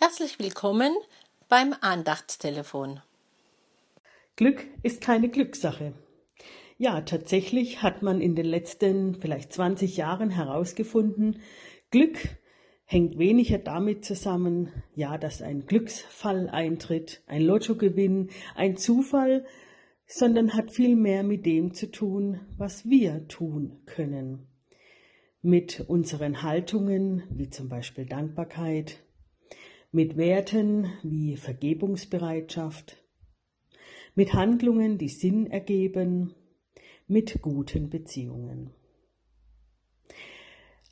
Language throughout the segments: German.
Herzlich willkommen beim Andachtstelefon. Glück ist keine Glückssache. Ja, tatsächlich hat man in den letzten vielleicht 20 Jahren herausgefunden, Glück hängt weniger damit zusammen, ja, dass ein Glücksfall eintritt, ein Lottogewinn, ein Zufall, sondern hat viel mehr mit dem zu tun, was wir tun können. Mit unseren Haltungen, wie zum Beispiel Dankbarkeit, mit Werten wie Vergebungsbereitschaft, mit Handlungen, die Sinn ergeben, mit guten Beziehungen.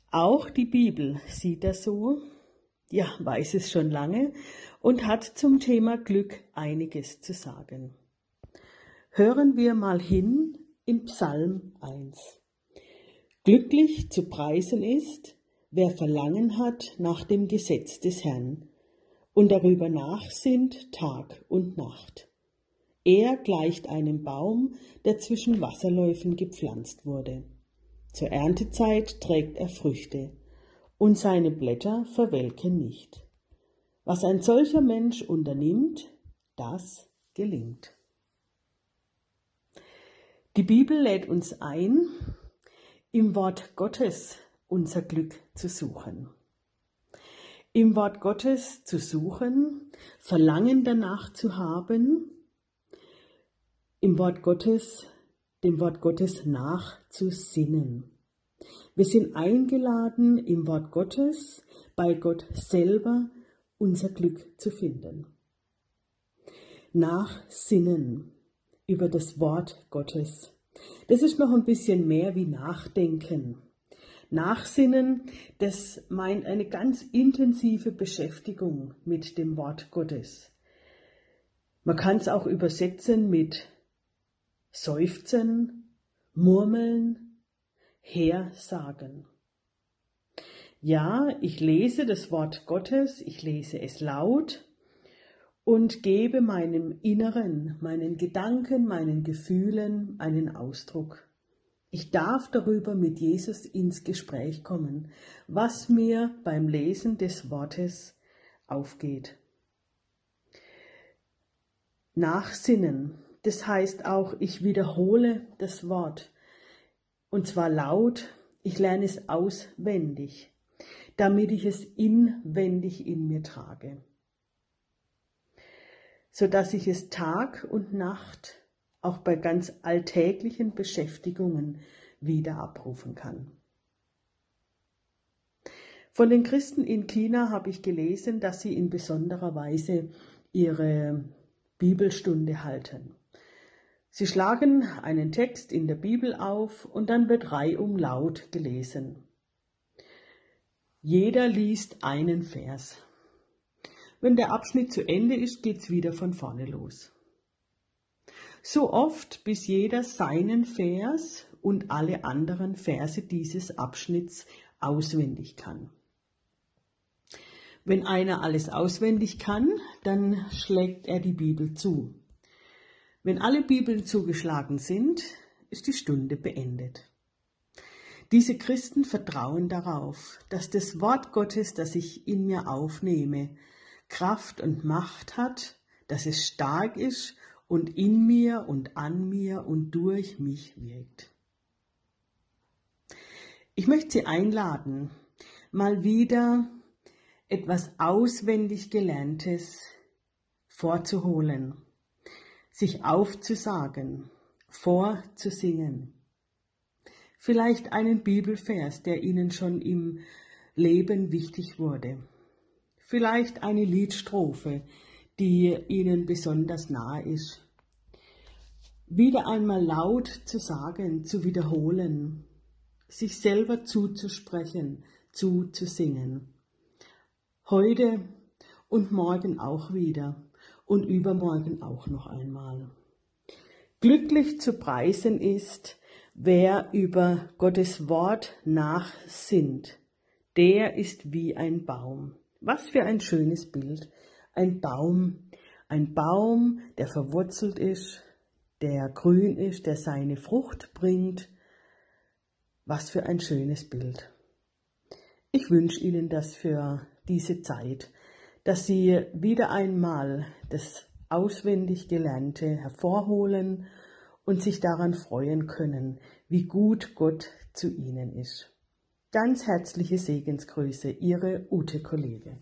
Auch die Bibel sieht das so, ja, weiß es schon lange und hat zum Thema Glück einiges zu sagen. Hören wir mal hin in Psalm 1. Glücklich zu preisen ist, wer Verlangen hat nach dem Gesetz des Herrn und darüber nachsinnt Tag und Nacht. Er gleicht einem Baum, der zwischen Wasserläufen gepflanzt wurde. Zur Erntezeit trägt er Früchte, und seine Blätter verwelken nicht. Was ein solcher Mensch unternimmt, das gelingt. Die Bibel lädt uns ein, im Wort Gottes unser Glück zu suchen im Wort Gottes zu suchen, Verlangen danach zu haben, im Wort Gottes, dem Wort Gottes nachzusinnen. Wir sind eingeladen, im Wort Gottes, bei Gott selber unser Glück zu finden. Nachsinnen über das Wort Gottes. Das ist noch ein bisschen mehr wie Nachdenken. Nachsinnen, das meint eine ganz intensive Beschäftigung mit dem Wort Gottes. Man kann es auch übersetzen mit Seufzen, Murmeln, Hersagen. Ja, ich lese das Wort Gottes, ich lese es laut und gebe meinem Inneren, meinen Gedanken, meinen Gefühlen einen Ausdruck. Ich darf darüber mit Jesus ins Gespräch kommen, was mir beim Lesen des Wortes aufgeht. Nachsinnen, das heißt auch, ich wiederhole das Wort, und zwar laut, ich lerne es auswendig, damit ich es inwendig in mir trage, so dass ich es Tag und Nacht auch bei ganz alltäglichen Beschäftigungen wieder abrufen kann. Von den Christen in China habe ich gelesen, dass sie in besonderer Weise ihre Bibelstunde halten. Sie schlagen einen Text in der Bibel auf und dann wird reihum laut gelesen. Jeder liest einen Vers. Wenn der Abschnitt zu Ende ist, geht's wieder von vorne los so oft bis jeder seinen Vers und alle anderen Verse dieses Abschnitts auswendig kann. Wenn einer alles auswendig kann, dann schlägt er die Bibel zu. Wenn alle Bibeln zugeschlagen sind, ist die Stunde beendet. Diese Christen vertrauen darauf, dass das Wort Gottes, das ich in mir aufnehme, Kraft und Macht hat, dass es stark ist und in mir und an mir und durch mich wirkt. Ich möchte Sie einladen, mal wieder etwas auswendig Gelerntes vorzuholen, sich aufzusagen, vorzusingen. Vielleicht einen Bibelvers, der Ihnen schon im Leben wichtig wurde. Vielleicht eine Liedstrophe, die ihnen besonders nahe ist. Wieder einmal laut zu sagen, zu wiederholen, sich selber zuzusprechen, zuzusingen. Heute und morgen auch wieder und übermorgen auch noch einmal. Glücklich zu preisen ist, wer über Gottes Wort nachsinnt. Der ist wie ein Baum. Was für ein schönes Bild ein Baum, ein Baum, der verwurzelt ist, der grün ist, der seine Frucht bringt. Was für ein schönes Bild. Ich wünsche Ihnen das für diese Zeit, dass Sie wieder einmal das auswendig Gelernte hervorholen und sich daran freuen können, wie gut Gott zu Ihnen ist. Ganz herzliche Segensgrüße, Ihre Ute Kollege.